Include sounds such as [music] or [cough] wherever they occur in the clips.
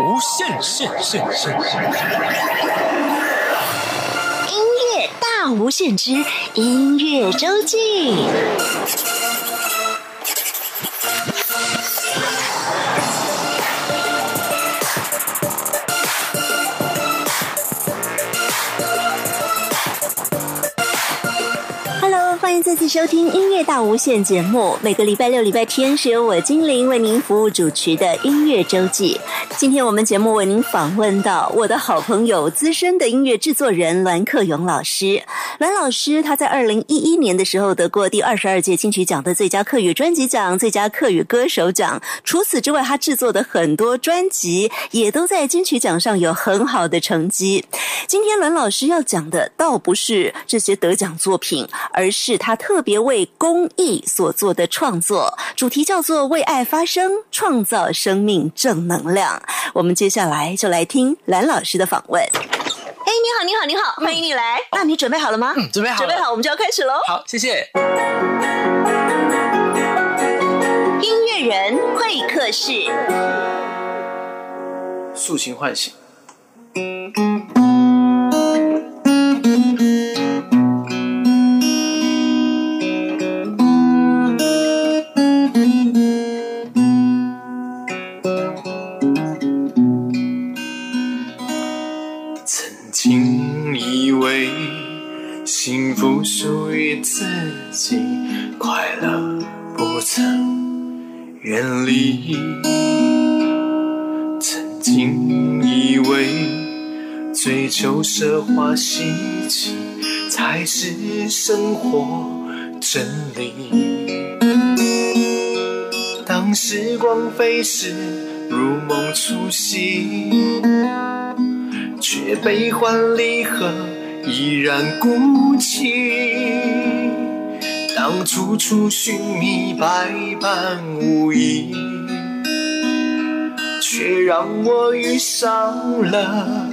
无限限限限音乐大无限之音乐周记。欢迎再次收听音乐大无限节目。每个礼拜六、礼拜天是由我精灵为您服务主持的音乐周记。今天我们节目为您访问到我的好朋友、资深的音乐制作人栾克勇老师。栾老师他在二零一一年的时候得过第二十二届金曲奖的最佳客语专辑奖、最佳客语歌手奖。除此之外，他制作的很多专辑也都在金曲奖上有很好的成绩。今天栾老师要讲的倒不是这些得奖作品，而是他特别为公益所做的创作，主题叫做“为爱发声，创造生命正能量”。[laughs] 我们接下来就来听蓝老师的访问。哎，你好，你好，你好，欢迎你来。那你准备好了吗？嗯，准备好了，准备好，我们就要开始喽。好，谢谢。音乐人会客室，塑形唤醒。幸福属于自己，快乐不曾远离。曾经以为追求奢华稀奇才是生活真理。当时光飞逝，如梦初醒。却悲欢离合依然孤寂。当处处寻觅百般无意，却让我遇上了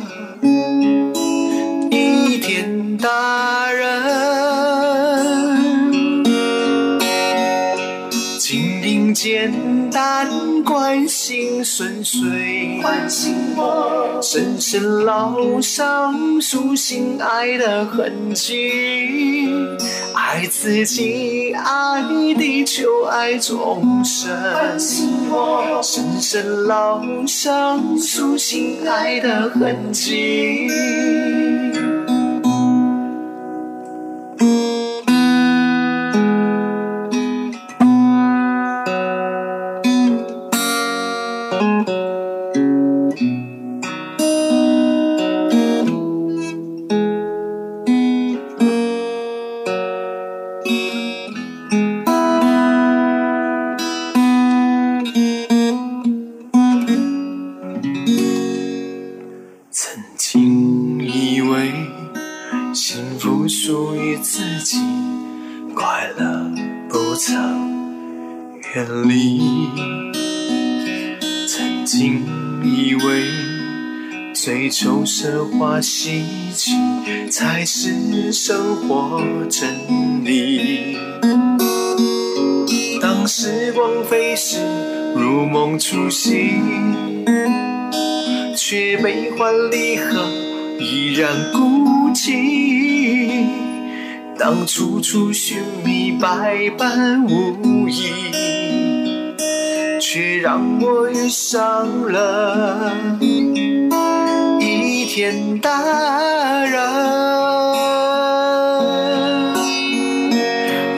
一天大人。经营简单，关心顺遂，唤醒我深深烙上属性爱的痕迹。爱自己，爱地球，爱众生，唤醒我深深烙上属性爱的痕迹。稀奇才是生活真理。当时光飞逝，如梦初醒。却悲欢离合依然孤寂。当处处寻觅百般无意，却让我遇上了天大人。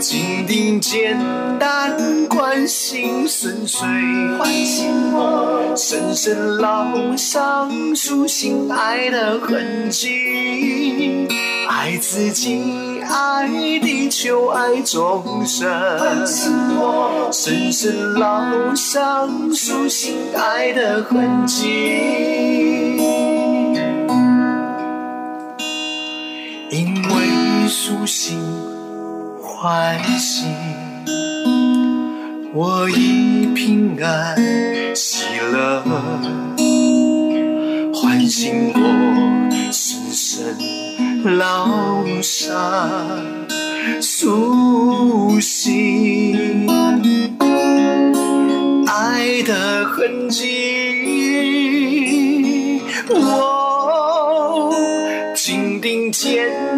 经营简单，关心顺遂，唤醒我深深烙上属性爱的痕迹。爱自己，爱地球，爱众生，深深烙上属性爱的痕迹。苏醒唤醒我已平安喜乐唤醒我深深烙上伤苏醒爱的痕迹我紧盯天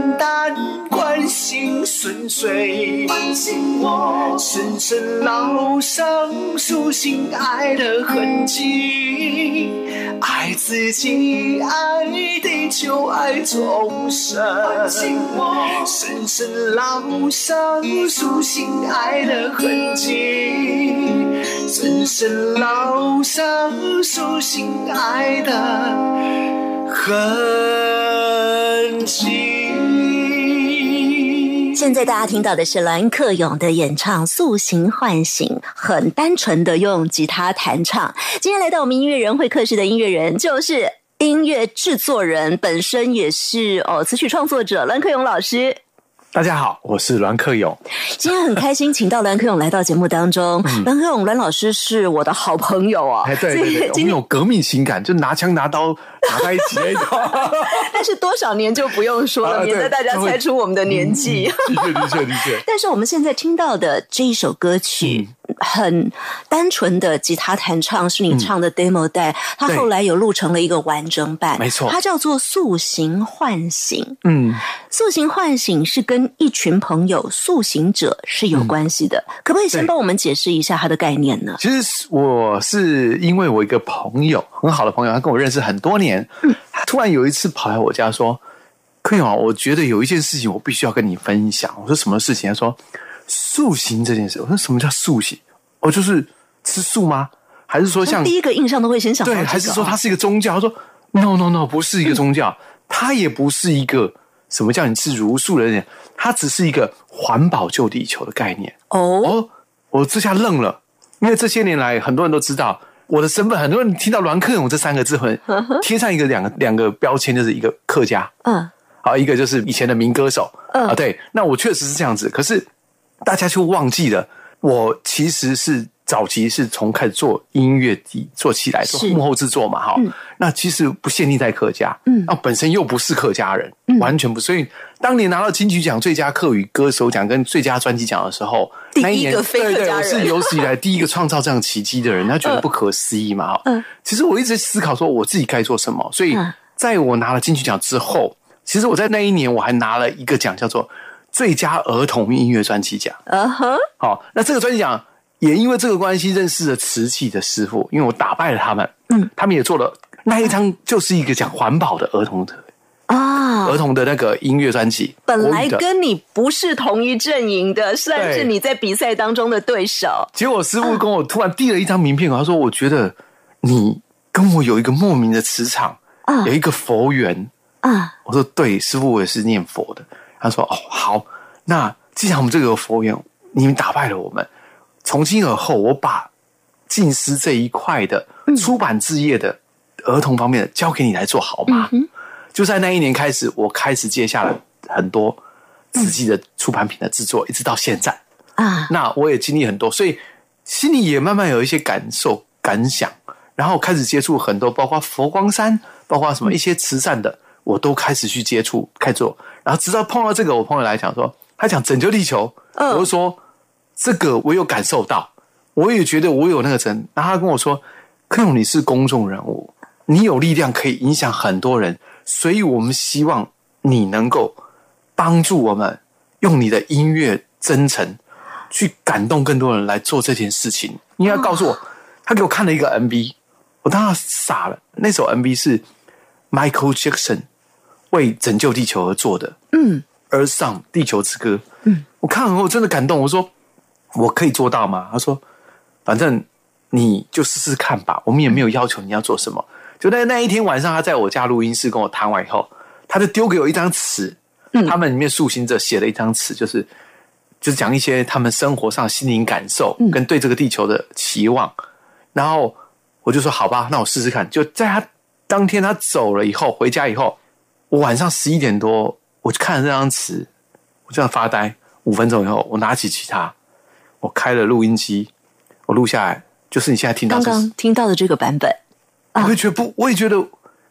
心顺遂，关心我，深深烙上属心爱的痕迹。爱自己，爱地球，爱众生，关心我，深深烙上属心爱的痕迹，深深烙上属心爱的痕迹。现在大家听到的是栾克勇的演唱《塑形唤醒》，很单纯的用吉他弹唱。今天来到我们音乐人会客室的音乐人，就是音乐制作人，本身也是哦词曲创作者栾克勇老师。大家好，我是栾克勇。今天很开心，请到栾克勇来到节目当中。栾克勇，栾老师是我的好朋友啊。哎，对对对，我们有革命情感，就拿枪拿刀拿在一起那种。[laughs] 但是多少年就不用说了，免得大家猜出我们的年纪。的确，的确，的确。[laughs] 但是我们现在听到的这一首歌曲，很单纯的吉他弹唱，是你唱的 demo 带，它后来有录成了一个完整版，没错，它叫做《塑形唤醒》。嗯，《塑形唤醒》是跟一群朋友塑形者是有关系的，可不可以先帮我们解释一下它的概念呢？其实我是因为我一个朋友，很好的朋友，他跟我认识很多年，他突然有一次跑来我家说：“柯勇啊，我觉得有一件事情我必须要跟你分享。”我说：“什么事情？”他说：“塑形这件事。”我说：“什么叫塑形？哦，就是吃素吗？还是说像第一个印象都会先想对，还是说哦它是一个宗教？他说：“No No No，不是一个宗教，它也不是一个什么叫你吃茹素的人，它只是一个环保救地球的概念。”哦，哦，我这下愣了，因为这些年来很多人都知道我的身份，很多人听到栾克勇这三个字，会 [laughs] 贴上一个两个两个标签，就是一个客家，嗯。好，一个就是以前的民歌手，嗯。啊，对，那我确实是这样子，可是大家却忘记了，我其实是早期是从开始做音乐底做起来，做是幕后制作嘛，哈、那其实不限定在客家，嗯。那本身又不是客家人，完全不，所以当年拿到金曲奖最佳客语歌手奖跟最佳专辑奖的时候，第一那一年个非客对对，家人我是有史以来第一个创造这样奇迹的人，他 [laughs] 觉得不可思议嘛，哈、嗯。其实我一直思考说我自己该做什么，所以嗯。在我拿了金曲奖之后，其实我在那一年我还拿了一个奖，叫做最佳儿童音乐专辑奖。嗯哼，好，那这个专辑奖也因为这个关系认识了瓷器的师傅，因为我打败了他们，嗯，他们也做了那一张就是一个讲环保的儿童的啊，儿童的那个音乐专辑，本来跟你不是同一阵营的，算是你在比赛当中的对手。结果师傅跟我突然递了一张名片，他说：“我觉得你跟我有一个莫名的磁场，啊有一个佛缘。”啊，我说对，师傅，我也是念佛的。他说哦，好，那既然我们这个有佛缘，你们打败了我们，从今而后，我把近师这一块的出版置业的儿童方面的交给你来做好吗？就在那一年开始，我开始接下了很多自己的出版品的制作，一直到现在。啊，那我也经历很多，所以心里也慢慢有一些感受、感想，然后开始接触很多，包括佛光山，包括什么一些慈善的，我都开始去接触、开始做。然后直到碰到这个，我朋友来讲说，他讲拯救地球，嗯我就说这个我有感受到，我也觉得我有那个真。然后他跟我说，克勇你是公众人物，你有力量可以影响很多人，所以我们希望你能够帮助我们，用你的音乐真诚去感动更多人来做这件事情。你要告诉我，他给我看了一个 MV，我当时傻了。那首 MV 是 Michael Jackson 为拯救地球而做的，嗯，而上地球之歌。嗯，我看完后真的感动，我说我可以做到吗？他说，反正你就试试看吧，我们也没有要求你要做什么。就在那一天晚上，他在我家录音室跟我谈完以后，他就丢给我一张词，他们里面塑形者写了一张词，就是就是讲一些他们生活上心灵感受跟对这个地球的期望。然后我就说好吧，那我试试看。就在他当天他走了以后，回家以后，我晚上十一点多，我就看了这张词，我这样发呆五分钟以后，我拿起吉他，我开了录音机，我录下来，就是你现在听到刚刚听到的这个版本我会觉得不，我也觉得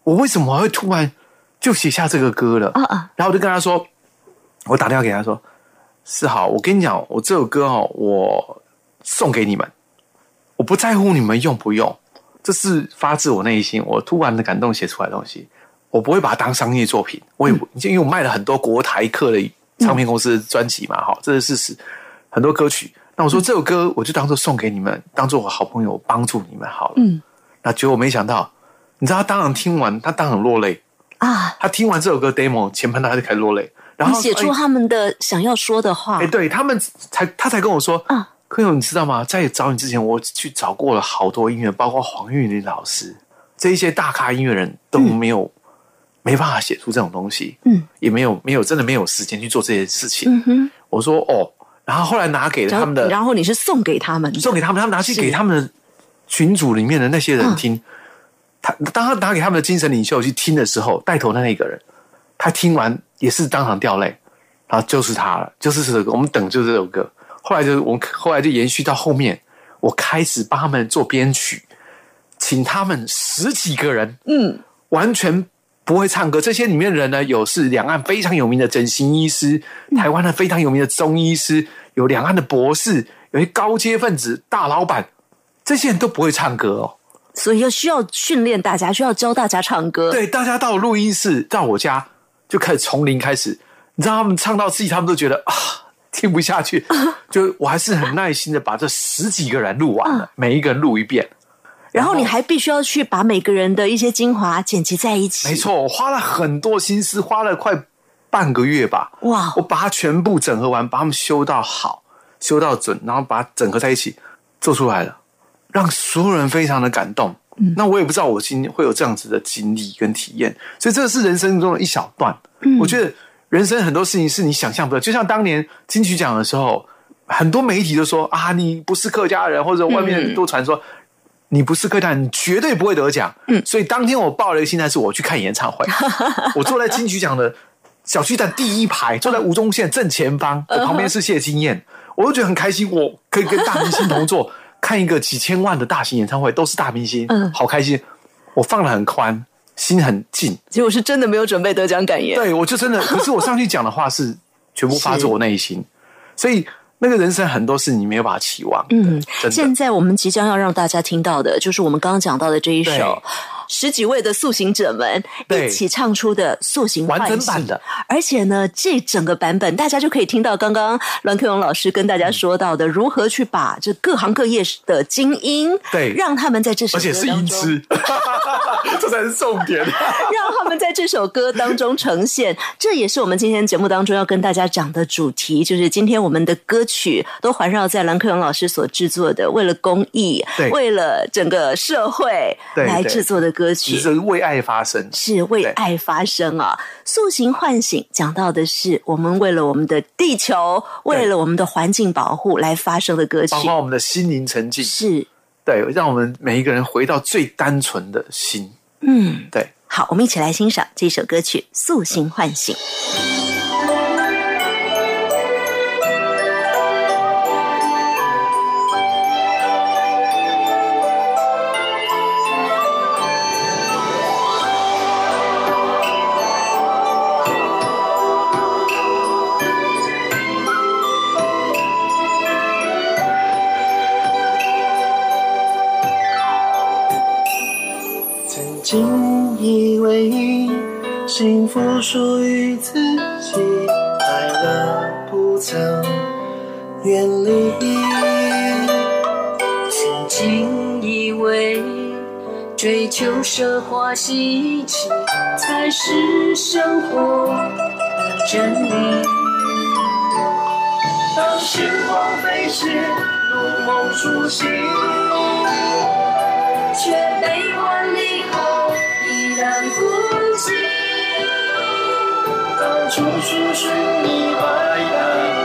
我为什么会突然就写下这个歌了？啊啊，然后我就跟他说，我打电话给他说，是好，我跟你讲，我这首歌哦，我送给你们，我不在乎你们用不用，这是发自我内心，我突然的感动写出来的东西。我不会把它当商业作品，我也不，因为我卖了很多国台客的唱片公司的专辑嘛，哈，这是事实，很多歌曲。那我说这首歌我就当做送给你们，当做我好朋友帮助你们好了。嗯，那结果没想到，你知道他当场听完，他当场落泪啊！他听完这首歌 demo 前半段他就开始落泪，然后写出他们的想要说的话。哎，对他们才他才跟我说啊，柯勇你知道吗？在找你之前，我去找过了好多音乐，包括黄韵玲老师这一些大咖音乐人都没有没办法写出这种东西，嗯，也没有没有真的没有时间去做这些事情。嗯哼，我说哦。然后后来拿给了他们的，然后你是送给他们，送给他们，他们拿去给他们的群组里面的那些人听。他当他拿给他们的精神领袖去听的时候，带头的那个人，他听完也是当场掉泪。然后就是他了，就是这首歌。我们等就是这首歌。后来就是我们后来就延续到后面，我开始帮他们做编曲，请他们十几个人，嗯，完全。不会唱歌，这些里面人呢，有是两岸非常有名的整形医师，台湾的非常有名的中医师，有两岸的博士，有些高阶分子、大老板，这些人都不会唱歌哦，所以要需要训练大家，需要教大家唱歌。对，大家到录音室，到我家就开始从零开始，你知道他们唱到自己，他们都觉得啊，听不下去，[laughs] 就我还是很耐心的把这十几个人录完了，每一个人录一遍。然后你还必须要去把每个人的一些精华剪辑在一起。没错，我花了很多心思，花了快半个月吧。哇！我把它全部整合完，把它们修到好，修到准，然后把它整合在一起，做出来了，让所有人非常的感动。嗯，那我也不知道我今天会有这样子的经历跟体验，所以这是人生中的一小段。嗯，我觉得人生很多事情是你想象不到，就像当年金曲奖的时候，很多媒体都说啊，你不是客家人，或者外面都传说。你不是客家，你绝对不会得奖。嗯，所以当天我抱了一个心态，是我去看演唱会。[laughs] 我坐在金曲奖的小巨蛋第一排，坐在吴宗宪正前方，旁边是谢金燕，我就觉得很开心。我可以跟大明星同坐，[laughs] 看一个几千万的大型演唱会，都是大明星，嗯，好开心。我放的很宽，心很静。结果是真的没有准备得奖感言。对，我就真的，[laughs] 可是我上去讲的话是全部发自我内心，所以。那个人生很多事你没有把它期望。嗯，现在我们即将要让大家听到的，就是我们刚刚讲到的这一首。十几位的塑形者们一起唱出的塑形完整版的，而且呢，这整个版本大家就可以听到刚刚栾克勇老师跟大家说到的，如何去把这各行各业的精英，对，让他们在这首而且是音痴，[laughs] 这才是重点，[laughs] 让他们在这首歌当中呈现。这也是我们今天节目当中要跟大家讲的主题，就是今天我们的歌曲都环绕在栾克勇老师所制作的，为了公益，为了整个社会来制作的。歌曲是为爱发声，是为爱发声啊！塑形唤醒讲到的是我们为了我们的地球，为了我们的环境保护来发声的歌曲，包括我们的心灵沉静，是对，让我们每一个人回到最单纯的心。嗯，对。好，我们一起来欣赏这首歌曲《塑形唤醒》。属于自己，快乐不曾远离。曾经以为追求奢华稀奇才是生活的真理。当时光飞逝，如梦初醒，却被万里后依然孤寂。到处去寻你白头。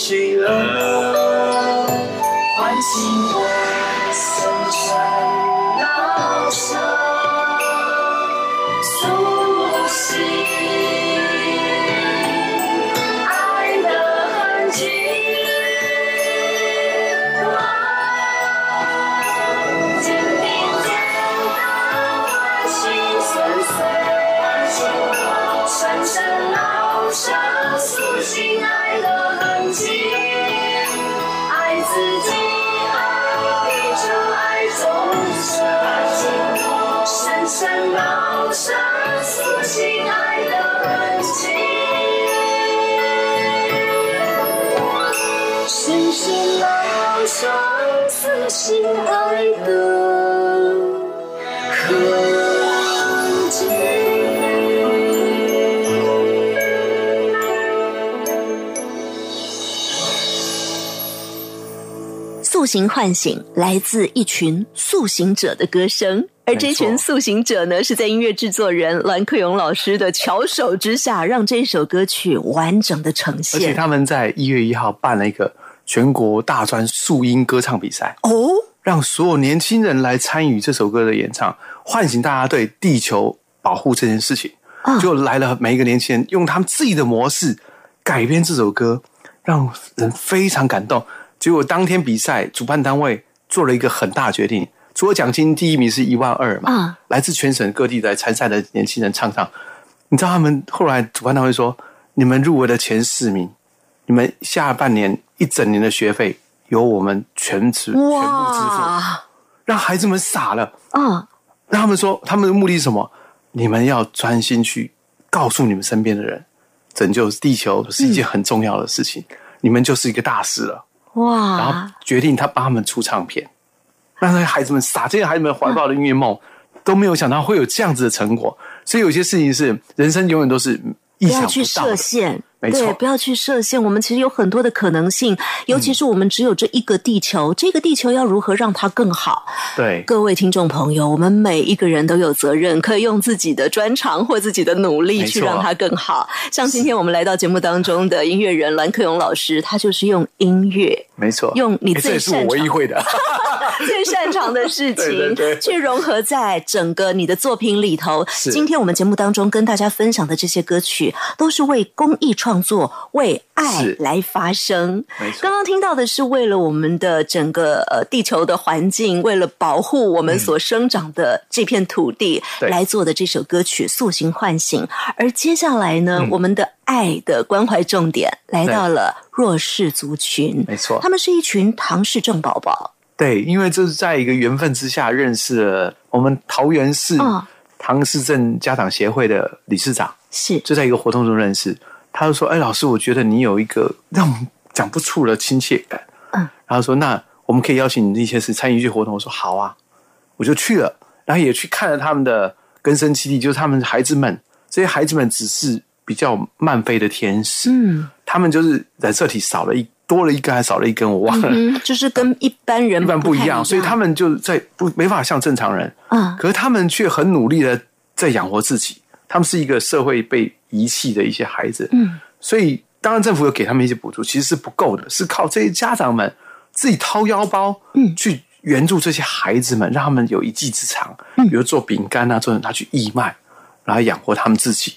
起了。唤醒我塑形唤醒来自一群塑形者的歌声，而这群塑形者呢，是在音乐制作人栾克勇老师的巧手之下，让这首歌曲完整的呈现而且。他们在一月一号办了一个全国大专素音歌唱比赛，哦，让所有年轻人来参与这首歌的演唱，唤醒大家对地球保护这件事情。啊就来了每一个年轻人，用他们自己的模式改编这首歌，让人非常感动。结果当天比赛，主办单位做了一个很大决定，除了奖金第一名是一万二嘛，啊来自全省各地来参赛的年轻人唱唱。你知道他们后来主办单位说，你们入围的前四名，你们下半年一整年的学费由我们全支全部支付，哇让孩子们傻了。啊！让他们说，他们的目的是什么？你们要专心去告诉你们身边的人，拯救地球是一件很重要的事情。你们就是一个大事了。然后！决定他帮他们出唱片，让那些孩子们撒，这些孩子们怀抱的音乐梦、都没有想到会有这样子的成果。所以有些事情是人生永远都是意想不到的设。限，没错对，不要去设限。我们其实有很多的可能性，尤嗯其是我们只有这一个地球，这个地球要如何让它更好？对，各位听众朋友，我们每一个人都有责任，可以用自己的专长或自己的努力去让它更好。像今天我们来到节目当中的音乐人栾克勇老师，他就是用音乐。没错，用你最擅长的。[laughs] 最擅长的事情，[laughs] 对对对去融合在整个你的作品里头。今天我们节目当中跟大家分享的这些歌曲，都是为公益创作、为爱是来发声。刚刚听到的是为了我们的整个呃地球的环境，为了保护我们所生长的这片土地、对来做的这首歌曲《塑形唤醒》。而接下来呢，嗯我们的爱的关怀重点来到了弱势族群。没错他们是一群唐氏症宝宝。对，因为这是在一个缘分之下认识了我们桃园市嗯唐氏症家长协会的理事长，是就在一个活动中认识。他就说：“哎，老师，我觉得你有一个 [laughs] 让我们讲不出的亲切感。”嗯，然后说：“那我们可以邀请你一些是参与一些活动。”我说：“好啊。”我就去了，然后也去看了他们的根生基地，就是他们孩子们，这些孩子们只是比较慢飞的天使，嗯他们就是染色体少了一多了一根还少了一根，我忘了。嗯，就是跟一般人一般不一样，所以他们就在不没法像正常人，啊可是他们却很努力的在养活自己。他们是一个社会被遗弃的一些孩子，嗯，所以当然政府有给他们一些补助，其实是不够的，是靠这些家长们自己掏腰包，嗯去援助这些孩子们，让他们有一技之长，嗯比如做饼干啊，做拿去义卖，然后养活他们自己，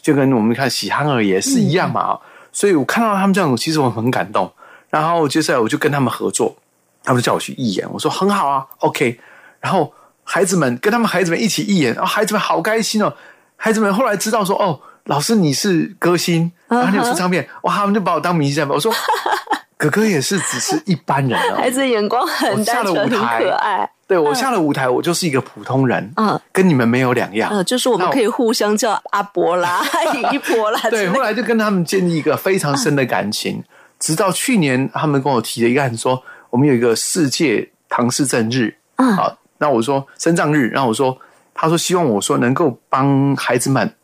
就跟我们看喜憨儿也是一样嘛。所以我看到他们这样，其实我很感动。然后接下来我就跟他们合作，他们就叫我去义演，我说很好啊，OK。然后孩子们跟他们孩子们一起义演，然后孩子们好开心哦。孩子们后来知道说，哦，老师你是歌星，然后你有出唱片，哇，他们就把我当明星了。我说，[laughs] 哥哥也是只是一般人哦。孩子眼光很单纯，很可爱。对我下了舞台，我就是一个普通人，嗯跟你们没有两样。嗯，就是我们可以互相叫阿伯啦、[laughs] 姨婆啦对，后来就跟他们建立一个非常深的感情，直到去年他们跟我提了一个案，说我们有一个世界唐氏症日，嗯好，那我说生障日，然后我说，他说希望我说能够帮孩子们，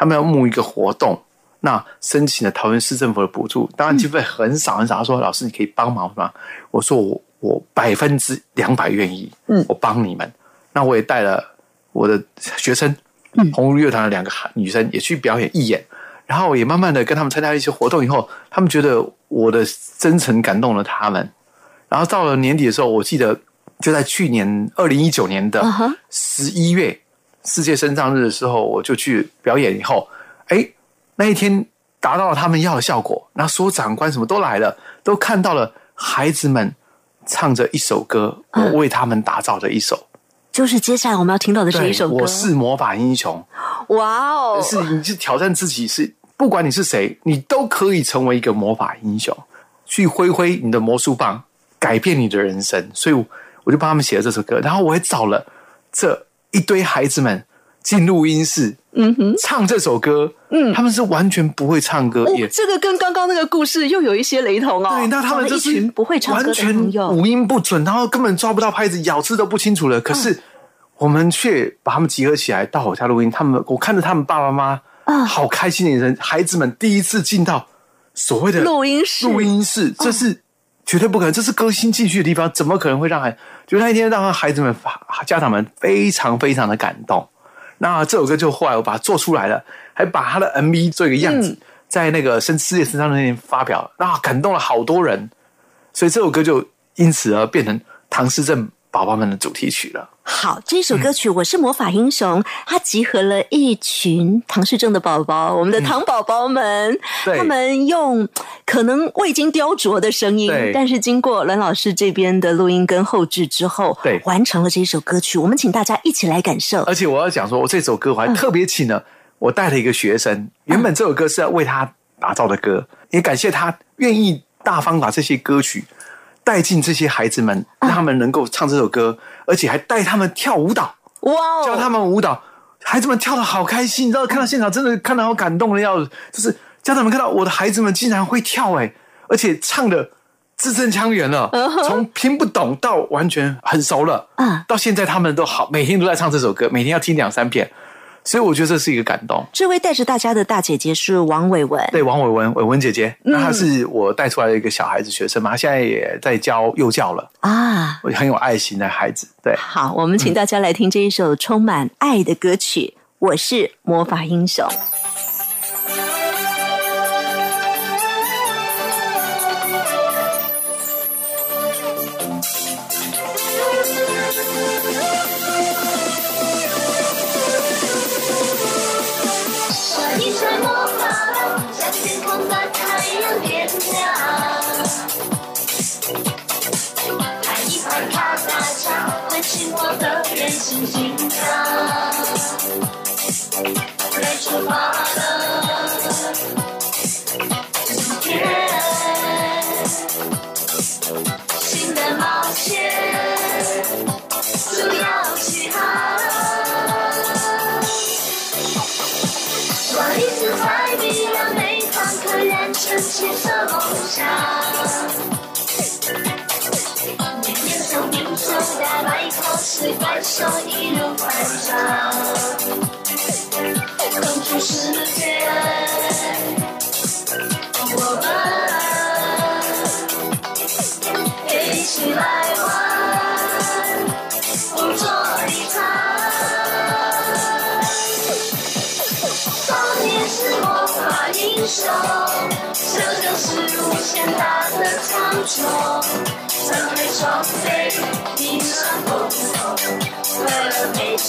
他们要募一个活动，那申请了桃园市政府的补助，当然经费很少很少，他说老师你可以帮忙吗？我说我我百分之两百愿意，嗯我帮你们，那我也带了我的学生，嗯红日乐团的两个女生也去表演义演。然后也慢慢的跟他们参加一些活动以后，他们觉得我的真诚感动了他们。然后到了年底的时候，我记得就在去年二零一九年的十一月世界生障日的时候，我就去表演以后，哎，那一天达到了他们要的效果，那所有长官什么都来了，都看到了孩子们唱着一首歌，我为他们打造的一首。就是接下来我们要听到的这一首歌。我是魔法英雄，哇哦，是你是挑战自己是，不管你是谁，你都可以成为一个魔法英雄，去挥挥你的魔术棒，改变你的人生。所以我我就帮他们写了这首歌，然后我也找了这一堆孩子们进录音室，嗯哼，唱这首歌。嗯，他们是完全不会唱歌，哦也，这个跟刚刚那个故事又有一些雷同哦。对，那他们就是群不会唱歌的完全朋友，五音不准，然后根本抓不到拍子，咬字都不清楚了。可是我们却把他们集合起来到我家录音，他们我看着他们爸爸妈啊妈好开心的眼神，孩子们第一次进到所谓的录音室录音室，这是绝对不可能，这是歌星进去的地方，怎么可能会让孩？就那一天让孩子们、家长们非常非常的感动。那这首歌就后来我把它做出来了，还把他的 MV 做一个样子，嗯在那个生世界身上那天发表，那感动了好多人，所以这首歌就因此而变成唐诗镇宝宝们的主题曲了。好，这首歌曲《我是魔法英雄》，它集合了一群唐氏症的宝宝，我们的唐宝宝们，对。他们用可能未经雕琢的声音，但是经过栾老师这边的录音跟后置之后，对。完成了这首歌曲。我们请大家一起来感受。而且我要讲说，我这首歌我还特别请了、我带了一个学生，原本这首歌是要为他打造的歌，也感谢他愿意大方把这些歌曲带进这些孩子们，让他们能够唱这首歌，而且还带他们跳舞蹈。哇哦，教他们舞蹈，孩子们跳的好开心，你知道，看到现场真的看到好感动的要死，就是家长们看到我的孩子们竟然会跳哎、而且唱的字正腔圆了，从听不懂到完全很熟了，嗯到现在他们都好，每天都在唱这首歌，每天要听两三遍，所以我觉得这是一个感动。这位带着大家的大姐姐是王伟文，对，王伟文，伟文姐姐，那她是我带出来的一个小孩子学生嘛，她现在也在教幼教了，啊。很有爱心的孩子，对。好，我们请大家来听这一首充满爱的歌曲《我是魔法英雄》。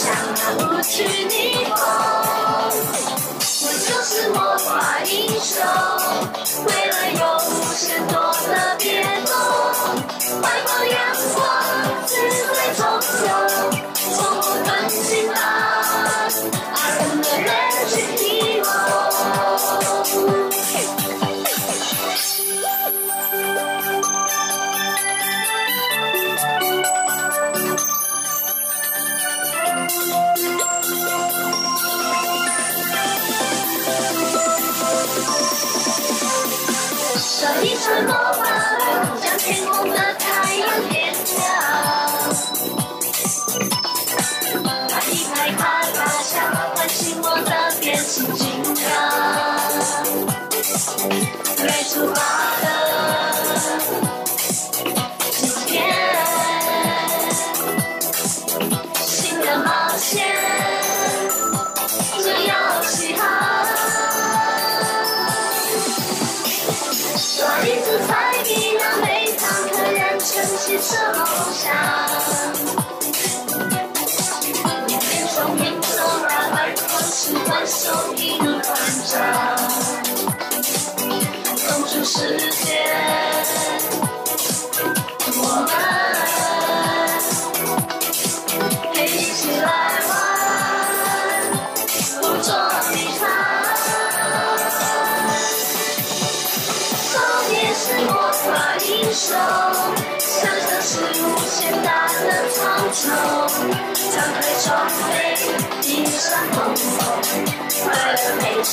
像那无惧逆风。我就是魔法英雄，为了有无限多的变动，怀抱阳光，自在从容，从不分心吧。I'm the magic 天空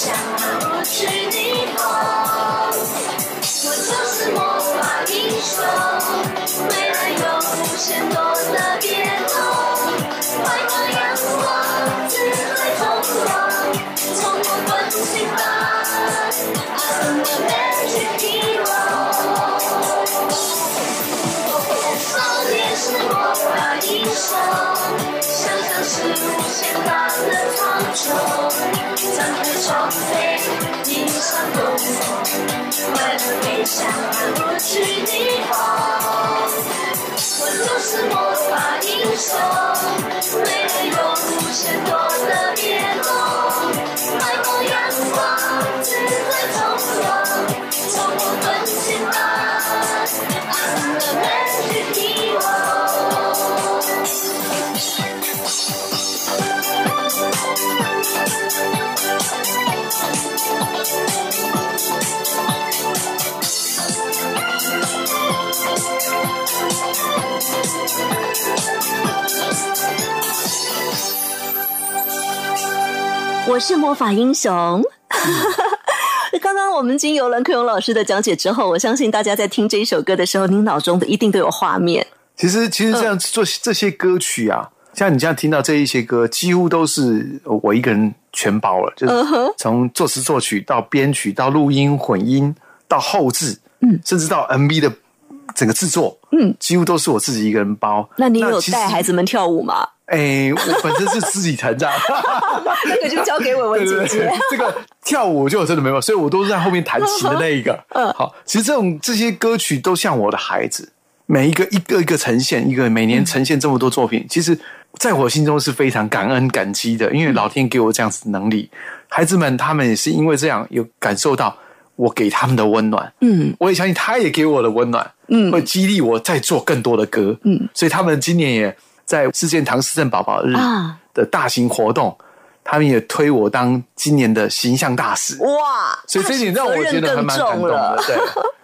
乐飞向那无惧逆风。我就是魔法英雄，为了有无限多的变动，怀抱阳光，自在从容，从不分心吧。I'm the magic hero。少年是魔法英雄，想象是无限大的苍穹，张开双臂，迎上风头，快乐飞向那无惧逆风。我就是魔法英雄，为了有无限多我是魔法英雄。[laughs] 刚刚我们经由蓝克勇老师的讲解之后，我相信大家在听这一首歌的时候，您脑中的一定都有画面。其实，其实这样做这些歌曲啊，像你这样听到这一些歌，几乎都是我一个人全包了，就是从作词作曲到编曲到录音混音到后置，嗯，甚至到 MV 的整个制作，嗯，几乎都是我自己一个人包。那你有带孩子们跳舞吗？哎，我本身是自己成长，那个就交给我文姐对对姐对。这个跳舞就真的没有，所以我都是在后面弹琴的那一个。[laughs] 嗯好，其实这种这些歌曲都像我的孩子，每一个一个一个呈现，一个每年呈现这么多作品，其实在我心中是非常感恩感激的，因为老天给我这样子的能力，孩子们他们也是因为这样有感受到我给他们的温暖，嗯，我也相信他也给我的温暖，嗯会激励我再做更多的歌，嗯，所以他们今年也在世界唐诗镇宝宝日啊的大型活动，他们也推我当今年的形象大使，哇！所以这点让我觉得还蛮感动的。对，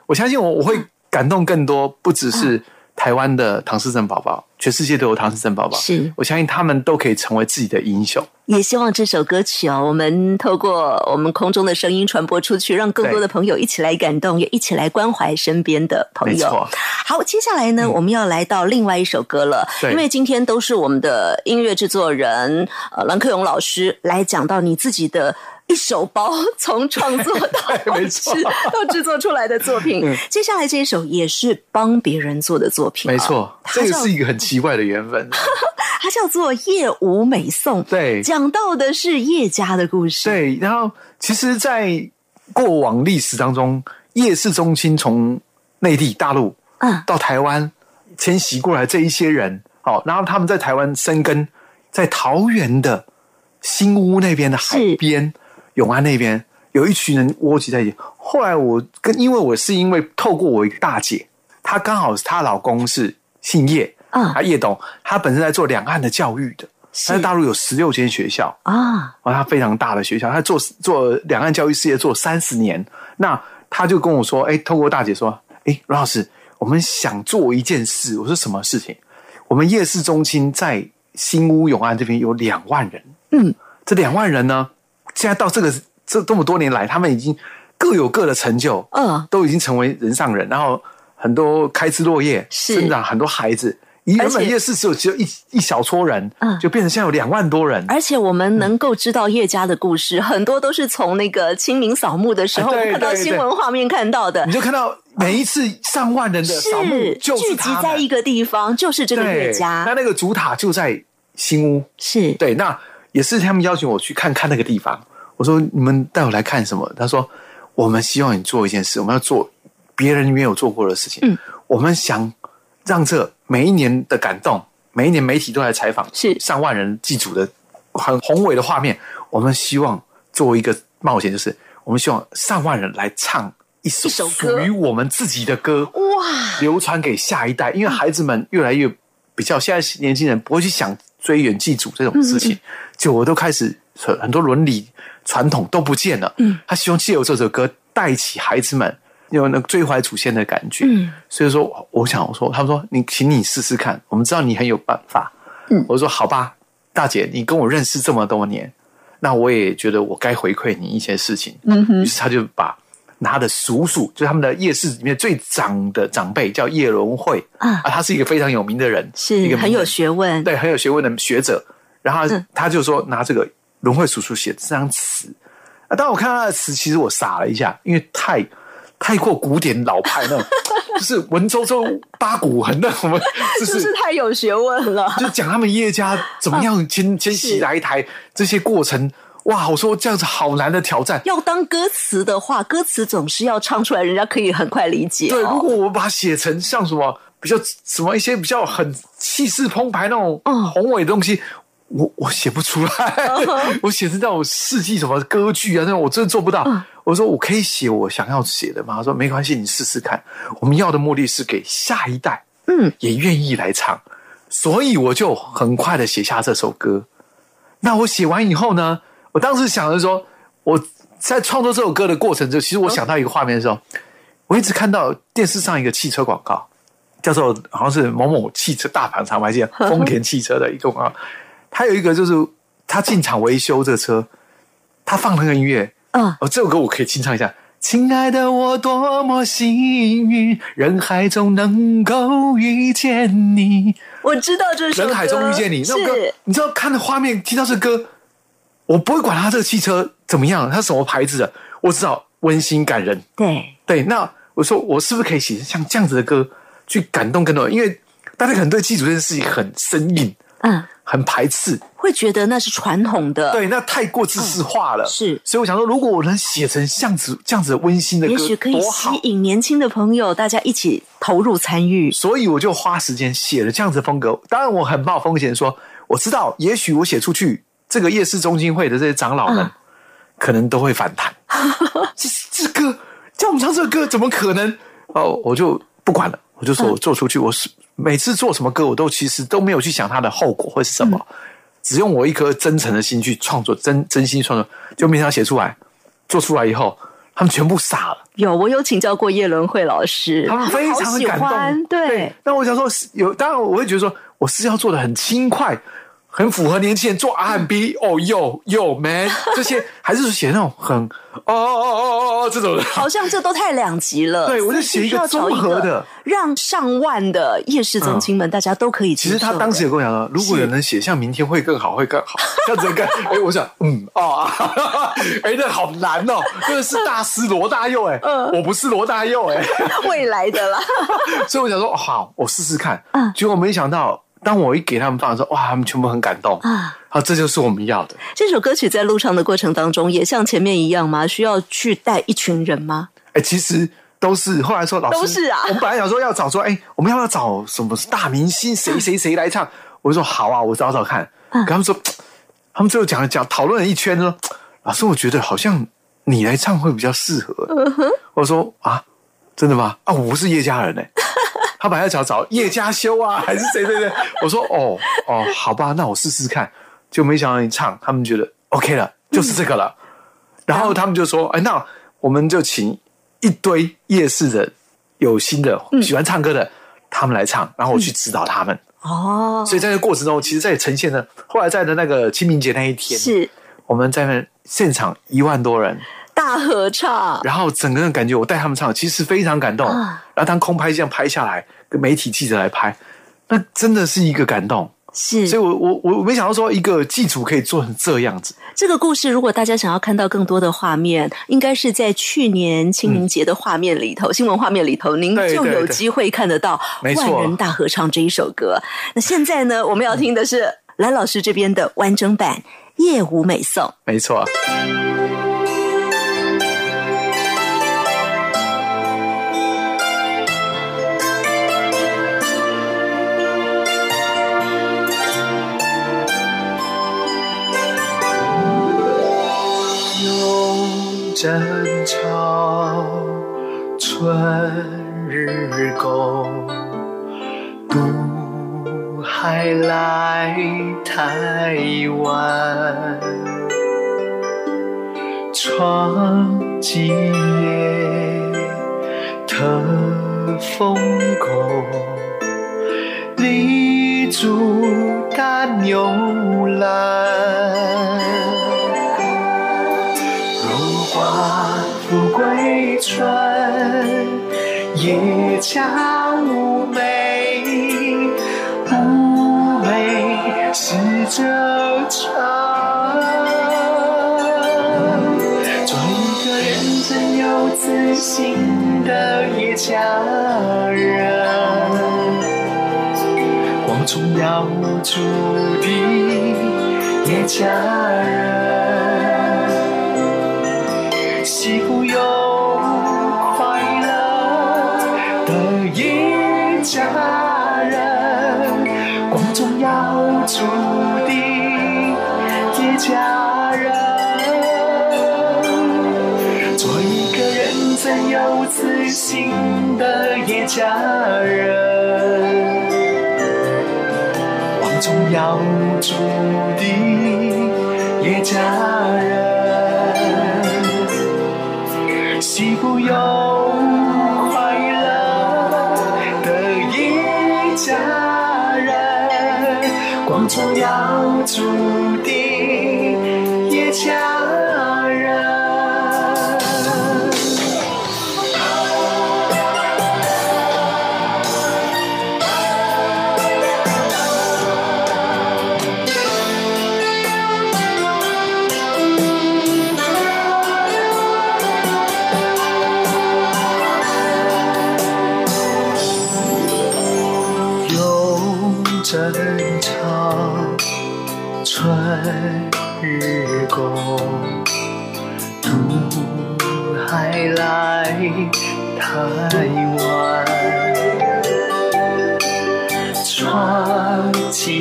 我相信我我会感动更多，不只是台湾的唐诗镇宝宝，全世界都有唐氏症宝宝。是我相信他们都可以成为自己的英雄。也希望这首歌曲哦，我们透过我们空中的声音传播出去，让更多的朋友一起来感动，也一起来关怀身边的朋友。好，接下来呢，我们要来到另外一首歌了，因为今天都是我们的音乐制作人呃蓝克勇老师来讲到你自己的。一手包从创作到后 [laughs] 没制错到制作出来的作品，嗯。接下来这一首也是帮别人做的作品啊、没错，这个是一个很奇怪的缘分。[laughs] 它叫做《夜舞美颂》，对。讲到的是叶家的故事。对，然后其实，在过往历史当中，夜市中心从内地大陆嗯。到台湾迁徙过来这一些人，好，然后他们在台湾生根，在桃园的新屋那边的海边，永安那边有一群人窝集在一起。后来我跟，因为我是因为透过我一个大姐，她刚好她老公是姓叶，嗯啊叶董，他本身在做两岸的教育的，他在大陆有十六间学校，啊，哦，他非常大的学校，他做做两岸教育事业做三十年。那他就跟我说，哎，透过大姐说，哎，罗老师，我们想做一件事。我说什么事情？我们夜市中心在新屋永安这边有两万人，嗯，这两万人呢，现在到这个这这么多年来，他们已经各有各的成就，嗯，都已经成为人上人，然后很多开枝落叶，是。生长很多孩子。原而且本夜市只有只有一一小撮人，嗯。就变成现在有两万多人。而且我们能够知道叶家的故事，很多都是从那个清明扫墓的时候，看到新闻画面看到的。你，就看到每一次上万人的扫墓就是聚集在一个地方，就是这个叶，家。那，那个主塔就在新屋，是。对，那也是他们邀请我去看看那个地方。我说你们带我来看什么？他说我们希望你做一件事，我们要做别人没有做过的事情。嗯，我们想让这每一年的感动，每一年媒体都来采访，是上万人祭祖的很宏伟的画面。我们希望做一个冒险，就是我们希望上万人来唱一首属于我们自己的歌。哇，流传给下一代，因为孩子们越来越比较，现在年轻人不会去想追远祭祖这种事情，就我都开始很多伦理传统都不见了。嗯，他希望借由这首歌带起孩子们有那个追怀祖先的感觉。嗯，所以说，我想说，他们说你，请你试试看，我们知道你很有办法。嗯，我说好吧，大姐，你跟我认识这么多年，那我也觉得我该回馈你一些事情。嗯哼于是他就把他的叔叔，就是他们的夜市里面最长的长辈，叫叶伦惠啊他是一个非常有名的人，是一个很有学问，对很有学问的学者。然后他,、就说拿这个伦惠叔叔写这张词。啊，当我看到他的词，其实我傻了一下，因为太太过古典老派那种，[laughs] 就是文绉绉八股痕的，我们就就是是太有学问了。就讲他们叶家怎么样迁迁徙来台这些过程。哇，我说这样子好难的挑战。要当歌词的话，歌词总是要唱出来，人家可以很快理解、对，如哦。果我把它写成像什么比较什么一些比较很气势澎湃那种嗯宏伟的东西，我我写不出来。[laughs] 我写成那种世纪什么歌剧啊那种，我真的做不到。嗯我说我可以写我想要写的吗？他说没关系，你试试看。我们要的目的是给下一代，嗯，也愿意来唱，所以我就很快的写下这首歌。那我写完以后呢，我当时想的是说，我在创作这首歌的过程中，其实我想到一个画面的时候，我一直看到电视上一个汽车广告，叫做好像是某某汽车大盘厂，我还记 [laughs] 丰田汽车的一个广告。它有一个就是他进厂维修这个车，他放那个音乐，嗯，哦，这首歌我可以清唱一下。亲爱的，我多么幸运，人海中能够遇见你。我知道这首歌人海中遇见你，那首歌，你知道看的画面，听到这歌，我不会管他这个汽车怎么样，它什么牌子的，我知道温馨感人。对，对，那我说我是不是可以写像这样子的歌，去感动更多人？因为大家可能对祭祖这件事情很生硬，嗯，很排斥，会觉得那是传统的，，对，那太过知识化了。是所以我想说，如果我能写成这样子这样子的温馨的歌，也许可以吸。引年轻的朋友，大家一起投入参与。所以我就花时间写了这样子的风格。当然，我很冒风险说，我知道，也许我写出去，这个夜市中心会的这些长老们、嗯可能都会反弹。[laughs] 这这歌叫我们唱这个歌，怎么可能？哦，我就不管了，我就说我做出去，我是每次做什么歌，我都其实都没有去想它的后果会是什么，只用我一颗真诚的心去创作，真真心创作，就没想到写出来，做出来以后，他们全部傻了。有，我有请教过叶伦慧老师，他们非常的感欢，动。对，那我想说，有当然我会觉得说，我是要做的很轻快，很符合年轻人做 R&B 哦哟哟 man 这些，[laughs] 还是写那种很哦哦哦哦哦这种的。好像这都太两极了。对我就写一个综合的，让上万的夜市宗亲们，大家都可以。其实他当时也跟我讲了，如果有人写像明天会更好，会更好，这样子干。哎，我想，嗯，哦啊，[laughs] 哎，那好难哦，那个是大师罗大佑，哎，我不是罗大佑，哎。[laughs] 未来的啦，所以我想说，哦好，我试试看。嗯结果没想到当我一给他们放的时候，哇，他们全部很感动啊！好，这就是我们要的。这首歌曲在录唱的过程当中，也像前面一样吗？需要去带一群人吗？哎，其实都是。后来说老师都是啊。[laughs] 我们本来想说要找说，哎，我们要不要找什么大明星，谁 [laughs] 谁谁来唱？我就说好啊，我找找看。跟他们说，[tsk] 他们最后讲了讲，讨论了一圈，说老师，我觉得好像你来唱会比较适合。我说啊，真的吗？啊，我不是叶家人呢。他本来要找找叶家修啊，[laughs] 还是谁谁谁？我说哦哦，好吧，那我试试看。就没想到你唱，他们觉得 OK 了，就是这个了。然后他们就说：“哎，那我们就请一堆夜市的有心的喜欢唱歌的，他们来唱，然后我去指导他们。”哦，所以在这个过程中，其实在呈现的，后来在的那个清明节那一天，是我们在那现场一万多人。大合唱，然后整个人感觉我带他们唱，其实非常感动。然后当空拍这样拍下来，跟媒体记者来拍，那真的是一个感动。是，所以我我我没想到说一个祭祖可以做成这样子。这个故事，如果大家想要看到更多的画面，应该是在去年清明节的画面里头，新闻画面里头，您就有机会看得到《万人大合唱》这一首歌。那现在呢，我们要听的是蓝老师这边的完整版《夜舞美颂》。没错。争吵，春日宫，渡海来台湾，闯几夜特丰宫，立足大牛栏。夜家妩媚，妩媚是这场。做一个认真有自信的叶家人，光宗耀祖的叶家人。耀祖渡海来太晚，窗前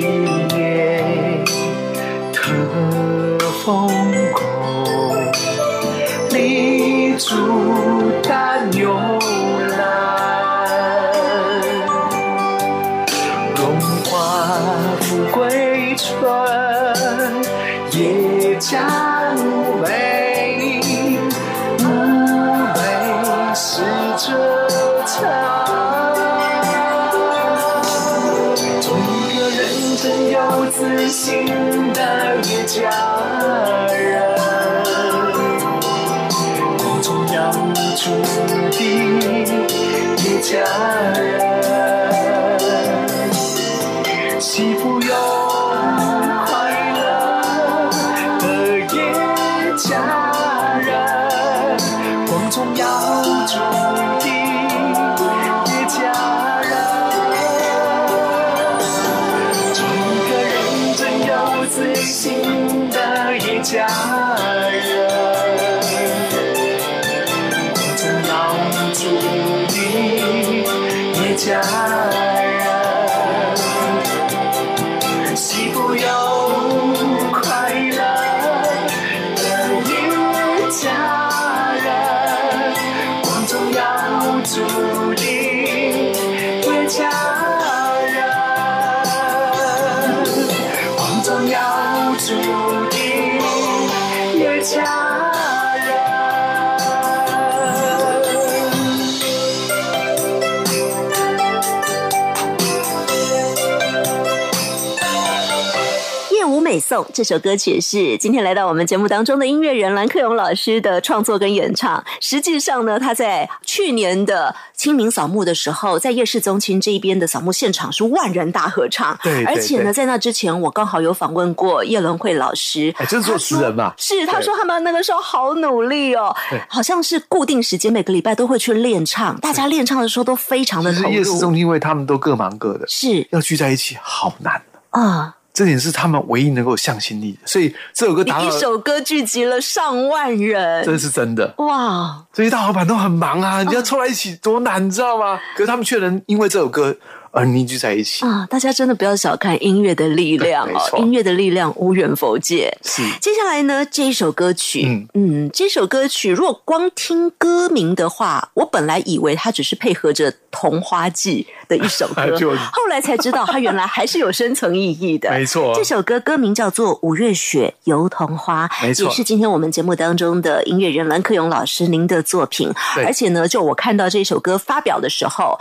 美颂这首歌曲是今天来到我们节目当中的音乐人蓝克勇老师的创作跟演唱。实际上呢，他在去年的清明扫墓的时候，在夜市宗亲这一边的扫墓现场是万人大合唱。对对而且呢，在那之前，我刚好有访问过叶伦慧老师，哎，这是作词人嘛？是，他说他们那个时候好努力哦，好像是固定时间，每个礼拜都会去练唱，大家练唱的时候都非常的投其实夜市宗亲，因为他们都各忙各的，是要聚在一起好难。啊，这点是他们唯一能够有向心力的，所以这首歌达到了，你一首歌聚集了上万人，这是真的。哇！这些大老板都很忙啊，你要凑在一起多难，你知道吗？可是他们却能因为这首歌而凝聚在一起。啊，大家真的不要小看音乐的力量音乐的力量无远佛界。是接下来呢，这一首歌曲，嗯嗯这首歌曲如果光听歌名的话，我本来以为它只是配合着《童话记》的一首歌，[laughs] 后来才知道它原来还是有深层意义的。[laughs] 没错这首歌歌名叫做《五月雪油桐花》，没错也是今天我们节目当中的音乐人蓝克勇老师您的作品。对而且呢，就我看到这首歌发表的时候，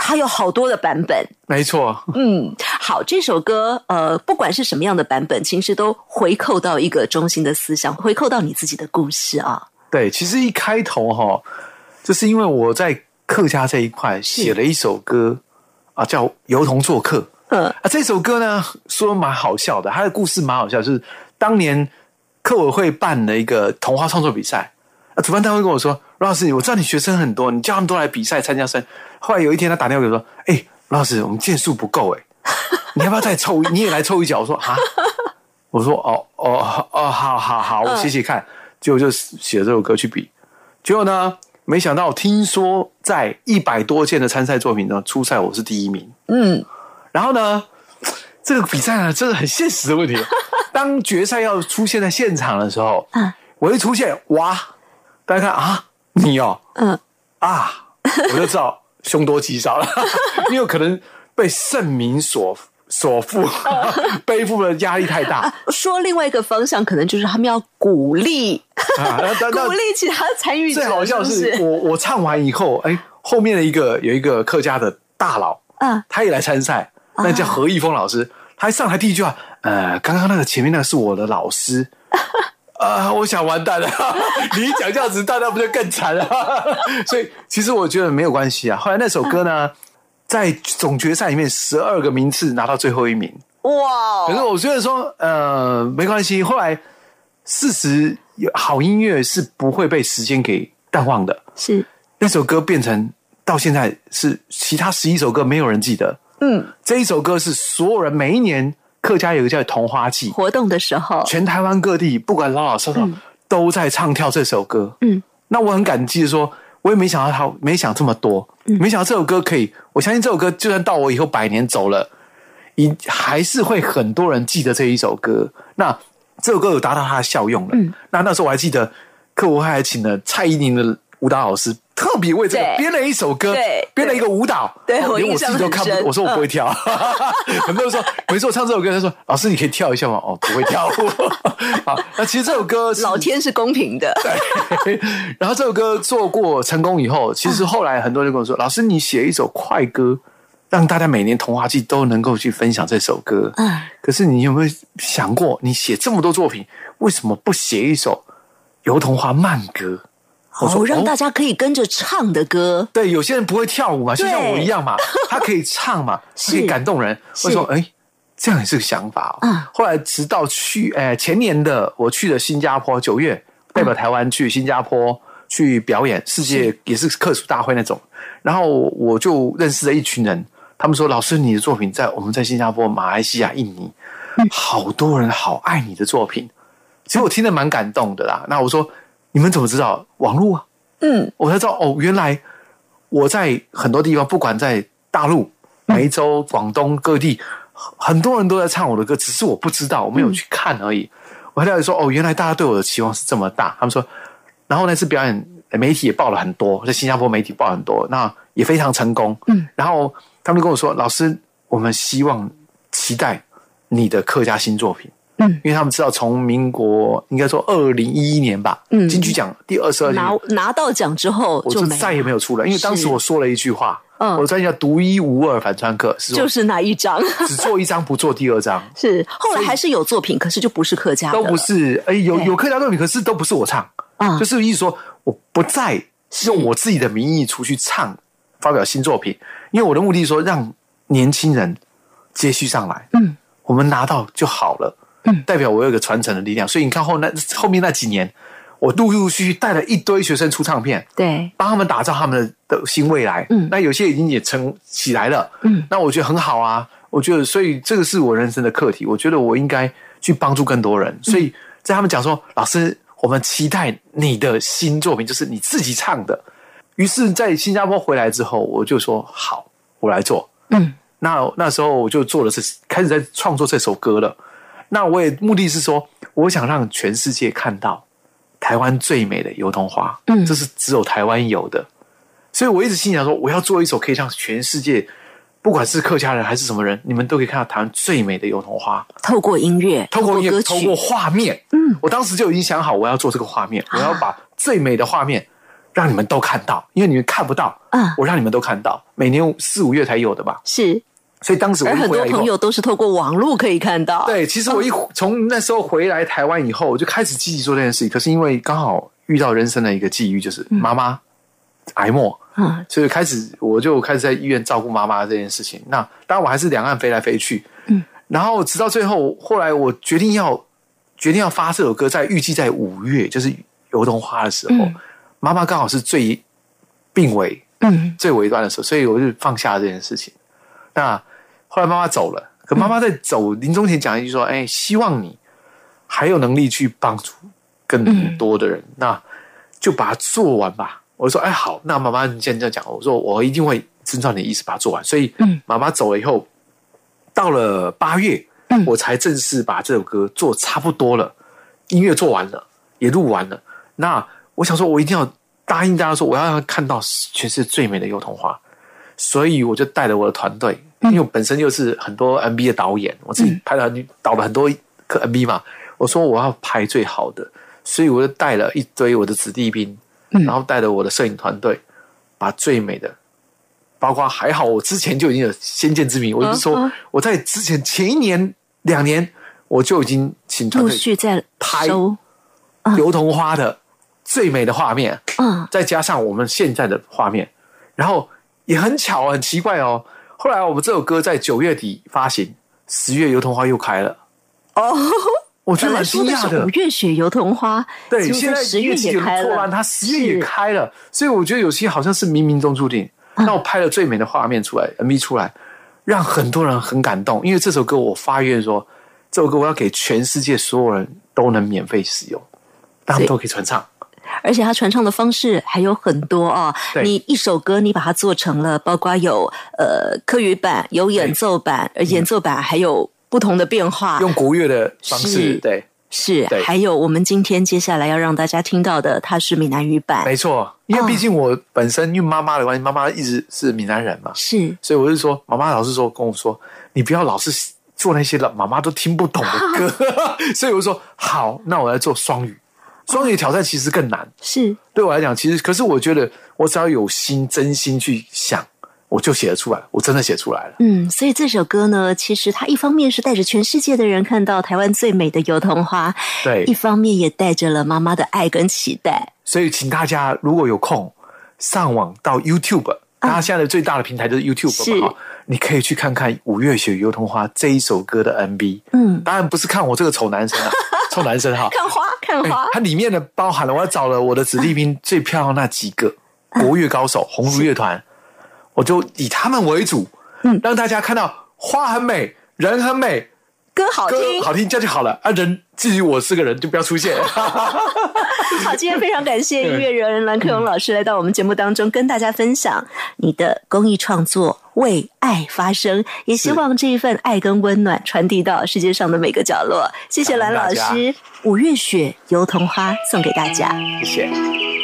它有好多的版本。没错，嗯，好，这首歌呃，不管是什么样的版本，其实都回扣到一个中心的思想，回扣到你自己的故事啊。对，其实一开头哈，就是因为我在客家这一块写了一首歌啊，叫《油桐做客》。嗯啊，这首歌呢说蛮好笑的，它的故事蛮好笑，就是当年客委会办了一个童话创作比赛，啊，主办单位跟我说，罗老师，我知道你学生很多，你叫他们都来比赛参加赛。后来有一天他打电话给我说，哎、罗老师，我们件数不够哎，[laughs] 你要不要再凑？你也来凑一脚？我说啊，我说哦哦哦，好好好，我写写看。结果就写了这首歌去比，结果呢，没想到听说在一百多件的参赛作品中，初赛我是第一名。嗯，然后呢，这个比赛呢，真的很现实的问题。[laughs] 当决赛要出现在现场的时候，嗯我一出现，哇，大家看啊，你哦，嗯。啊，我就知道凶多吉少了，[laughs] 因为可能被盛名所所负，背负的压力太大。说另外一个方向，可能就是他们要鼓励鼓励其他参与者，最好笑是我我唱完以后，哎，后面的一个有一个客家的大佬，啊他也来参赛，那叫何义峰老师。他一上台第一句话，呃，刚刚那个前面那个是我的老师。[laughs] 啊、我想完蛋了！[laughs] 你一讲这样子，大家不就更惨了？[laughs] 所以其实我觉得没有关系啊。后来那首歌呢，在总决赛里面十二个名次拿到最后一名。哇可是我觉得说，呃，没关系。后来事实有好音乐是不会被时间给淡忘的。是那首歌变成到现在是其他十一首歌没有人记得，嗯，这一首歌是所有人每一年客家有个叫同花季，活动的时候，全台湾各地不管老老少少、都在唱跳这首歌。嗯，那我很感激的说，我也没想到他没想这么多，没想到这首歌可以，我相信这首歌就算到我以后百年走了，一还是会很多人记得这一首歌。那这首歌有达到它的效用了。嗯。那那时候我还记得，客户还请了蔡依林的舞蹈老师。特别为这个编了一首歌对，编了一个舞蹈，对我连我自己都看不，我说我不会跳。[laughs] 很多人说，每次我唱这首歌，他说：“老师，你可以跳一下吗？”哦，不会跳舞。[laughs] 好，那其实这首歌老天是公平的，[laughs] 对，然后这首歌做过成功以后，其实后来很多人跟我说：“老师，你写一首快歌，让大家每年童话季都能够去分享这首歌。”嗯，可是你有没有想过，你写这么多作品，为什么不写一首油桐花慢歌？哦，让哦大家可以跟着唱的歌，对，有些人不会跳舞嘛，就像我一样嘛，[laughs] 他可以唱嘛，可以感动人。是我说，哎，这样也是个想法哦。嗯后来直到去，哎，前年的我去了新加坡，九月代表台湾去新加坡去表演，世界也是客属大会那种。然后我就认识了一群人，他们说：“老师，你的作品在我们在新加坡、马来西亚、印尼，好多人好爱你的作品。”其实我听得蛮感动的啦。那我说你们怎么知道网络啊？嗯，我才知道哦，原来我在很多地方，不管在大陆、梅州、广东各地，很多人都在唱我的歌，只是我不知道，我没有去看而已。我还了解说，哦，原来大家对我的期望是这么大。他们说，然后那次表演，媒体也报了很多，在新加坡媒体报很多，那也非常成功。嗯，然后他们跟我说，老师，我们希望期待你的客家新作品。嗯，因为他们知道，从民国应该说二零一一年吧，嗯，金曲奖第二十二届拿拿到奖之后我就再也没有出来，因为当时我说了一句话，嗯。我的专辑叫“独一无二反川客”，是就是那一张，[laughs] 只做一张不做第二张，是。后来还是有作品，可是就不是客家，都不是。哎，有有客家作品，可是都不是我唱，啊。就是意思说我不再是。用我自己的名义出去唱，发表新作品，因为我的目的是说让年轻人接续上来，嗯，我们拿到就好了，嗯，代表我有一个传承的力量。所以你看后那后面那几年，我陆陆续续带了一堆学生出唱片，对，帮他们打造他们的新未来。嗯那有些已经也成起来了。嗯，那我觉得很好啊。我觉得，所以这个是我人生的课题。我觉得我应该去帮助更多人。嗯所以在他们讲说，老师，我们期待你的新作品，就是你自己唱的。于是，在新加坡回来之后，我就说好，我来做。嗯，那那时候我就做了这，开始在创作这首歌了。那我也目的是说，我想让全世界看到台湾最美的油桐花，嗯。这是只有台湾有的。所以我一直心想说，我要做一首可以让全世界，不管是客家人还是什么人，你们都可以看到台湾最美的油桐花。透过音乐，透过音乐透过，画面，嗯，我当时就已经想好我要做这个画面，我要把最美的画面让你们都看到，因为你们看不到，嗯。我让你们都看到，每年四五月才有的吧，是，所以当时我很多朋友都是透过网络可以看到，，对，其实我一 [laughs] 从那时候回来台湾以后，我就开始积极做这件事情。可是因为刚好遇到人生的一个际遇，就是妈妈癌末，嗯，所以开始我就开始在医院照顾妈妈这件事情。那当然我还是两岸飞来飞去，嗯，然后直到最后，后来我决定要决定要发这首歌，在预计在五月，就是油桐花的时候，妈妈刚好是最病危，嗯，最尾端的时候，所以我就放下了这件事情。那后来妈妈走了，可妈妈在走临终前讲一句说：“哎，希望你还有能力去帮助更多的人，那就把它做完吧。”我说：“哎，好，那妈妈你现在这样讲，我说我一定会遵照你的意思把它做完。”所以，嗯妈妈走了以后，到了八月，嗯我才正式把这首歌做差不多了，音乐做完了，也录完了。那我想说，我一定要答应大家说，我要让他看到全世界最美的油桐花。所以我就带着我的团队，因为我本身就是很多 MV 的导演，我自己拍了很导了很多个 MV 嘛。我说我要拍最好的，所以我就带了一堆我的子弟兵，然后带了我的摄影团队，把最美的，包括还好我之前就已经有先见之明，我就说嗯我在之前前一年两年我就已经请团陆队续在拍收，油桐花的最美的画面，嗯，再加上我们现在的画面，然后也很巧，很奇怪哦。后来我们这首歌在九月底发行，十月油桐花又开了，哦，我觉得蛮惊讶的五。月雪油桐花，对，现在十月也开错乱，了，它十月也开了，所以我觉得有些好像是冥冥中注定。嗯那我拍了最美的画面出来，MV 出来，让很多人很感动。因为这首歌我发愿说，这首歌我要给全世界所有人都能免费使用，让他们都可以传唱。而且它传唱的方式还有很多啊、对。你一首歌你把它做成了，包括有呃科语版、有演奏版，而演奏版还有不同的变化，用国乐的方式，对，是还有我们今天接下来要让大家听到的，它是闽南语版，没错。因为毕竟我本身因为妈妈的关系，妈妈一直是闽南人嘛，是。所以我就说，妈妈老是说跟我说，你不要老是做那些老妈妈都听不懂的歌，[laughs] 所以我就说好，那我来做双语。双语挑战其实更难，是对我来讲，其实可是我觉得我只要有心，真心去想，我就写得出来，我真的写出来了。嗯，所以这首歌呢，其实它一方面是带着全世界的人看到台湾最美的油桐花，对一方面也带着了妈妈的爱跟期待。所以请大家如果有空上网到 YouTube，大家现在的最大的平台就是 YouTube 哈你可以去看看《五月雪油桐花》这一首歌的 MV。嗯，当然不是看我这个丑男生啊，臭男生哈。[laughs] 看花，看哎花，它里面呢包含了我找了我的子弟兵最漂亮那几个国乐高手，红如乐团，我就以他们为主，嗯，让大家看到花很美，人很美，歌好歌听。好听，这样就好了啊。人至于我是个人，就不要出现。[laughs] [laughs] 好，今天非常感谢音乐人蓝克勇老师来到我们节目当中，跟大家分享你的公益创作《为爱发声》，也希望这一份爱跟温暖传递到世界上的每个角落。谢谢蓝老师，五月雪油桐花送给大家。谢谢。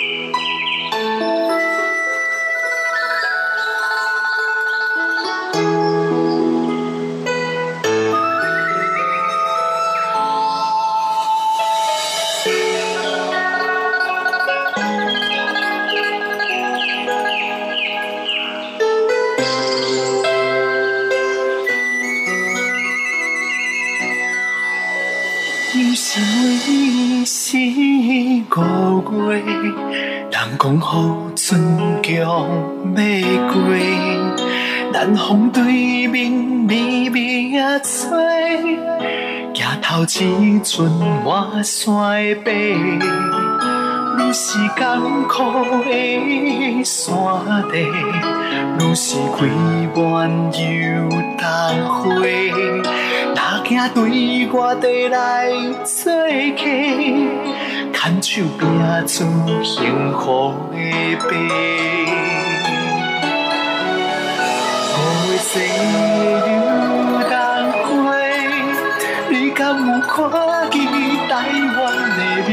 每是五月，人讲好春江要过，南风对面微微啊吹，举头一阵满山白。愈是艰苦的山地，愈是开满油灯花。哪惊对我地来做客，牵手拼出幸福的白。五月细油灯花，你敢有看见台湾的美丽？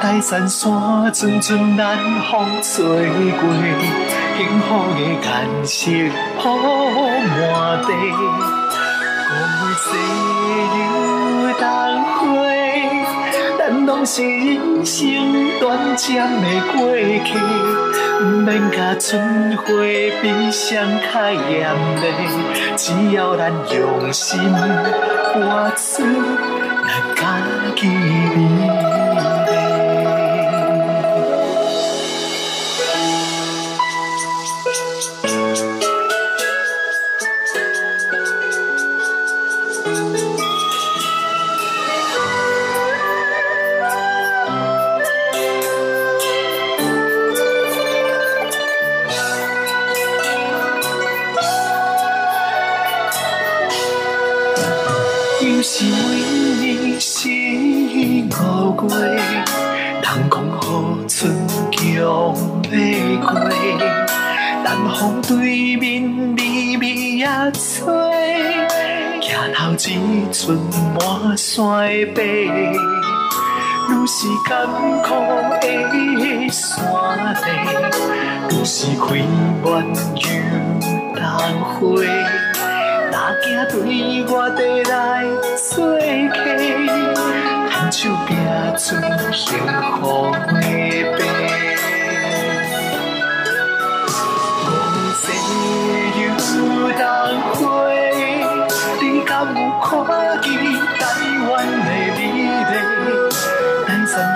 大山山阵阵南风吹过，幸福的颜色铺满地。五月细油灯花，咱拢是人生短暂的过去，毋免甲春花比双较艳丽，只要咱用心活出咱家己的山白。愈是艰苦的山地，愈是开满油灯花。哪惊对我地来做客，牵手拼出幸福的白。红色油灯花，你敢有看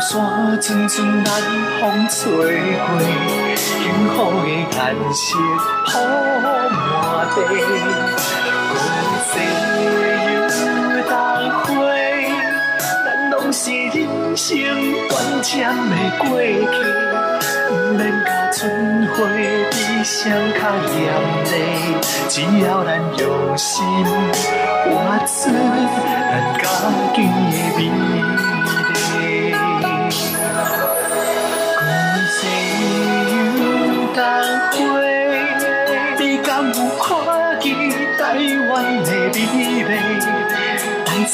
山山阵阵南风吹过，幸福的颜色铺满地。五色油灯花，咱拢是人生短暂的过去，毋免甲春花比双较严厉，只要咱用心活出咱家己的美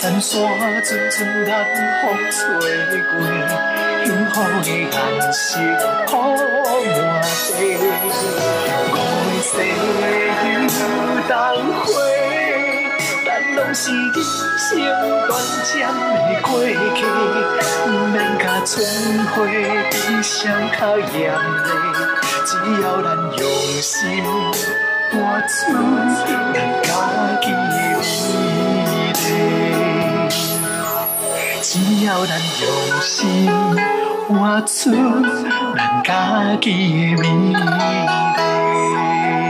山山阵阵南风吹过，幸福的颜色铺满地。五色油灯花。咱拢是人生短暂的过去，毋免甲春花比双较严厉，只要咱用心活出咱家己的美丽，只要咱用心活出咱家己的美丽。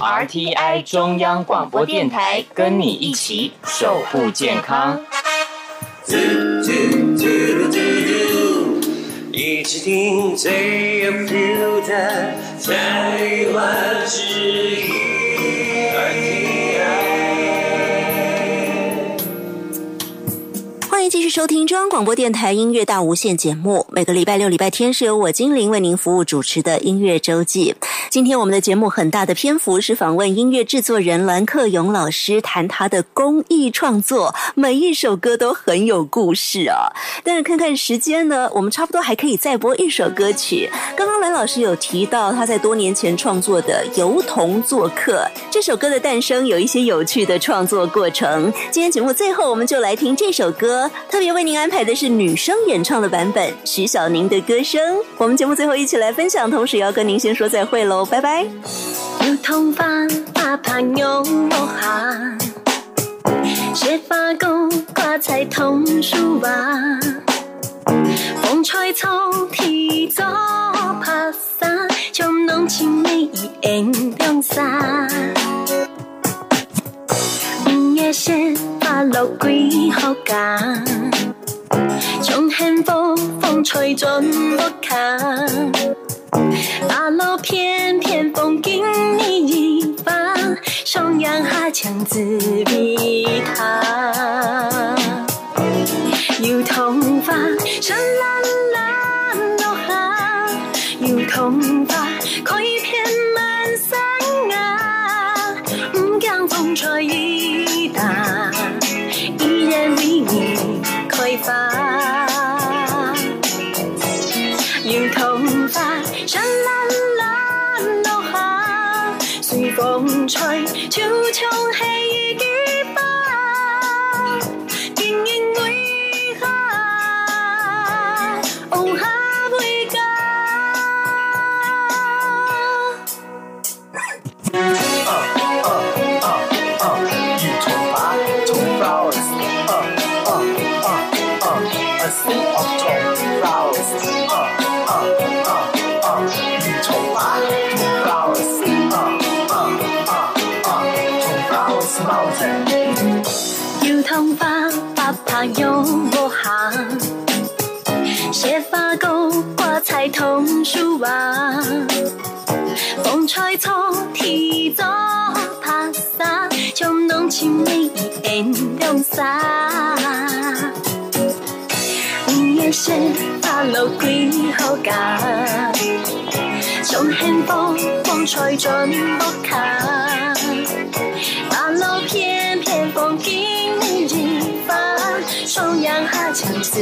RTI 中央广播电台，跟你一起守护健康。一起听最有 feel 的台湾之音继续收听中央广播电台音乐大无限节目。每个礼拜六、礼拜天是由我精灵为您服务主持的音乐周记。今天我们的节目很大的篇幅是访问音乐制作人栾克勇老师，谈他的公益创作，每一首歌都很有故事啊。但是看看时间呢，我们差不多还可以再播一首歌曲。刚刚栾老师有提到他在多年前创作的《油桐做客》这首歌的诞生，有一些有趣的创作过程。今天节目最后，我们就来听这首歌，特别为您安排的是女生演唱的版本，徐小宁的歌声。我们节目最后一起来分享，同时要跟您先说再会喽，拜拜。油桐花把盘用我行，雪花糕挂在桐树瓦，风吹草提早拍散，将浓情美意演亮洒。五月雪花落几好假，将幸福风吹进不看。大路片片风景你一方，上阳下强自比他。油桐花，深蓝蓝落下，油桐花，开遍满山崖。唔惊风吹开花。油桐花，深蓝蓝落下，随风吹，秋秋黑花落几好假，从幸福风吹进不卡。大路片片风景一发，双阳下强自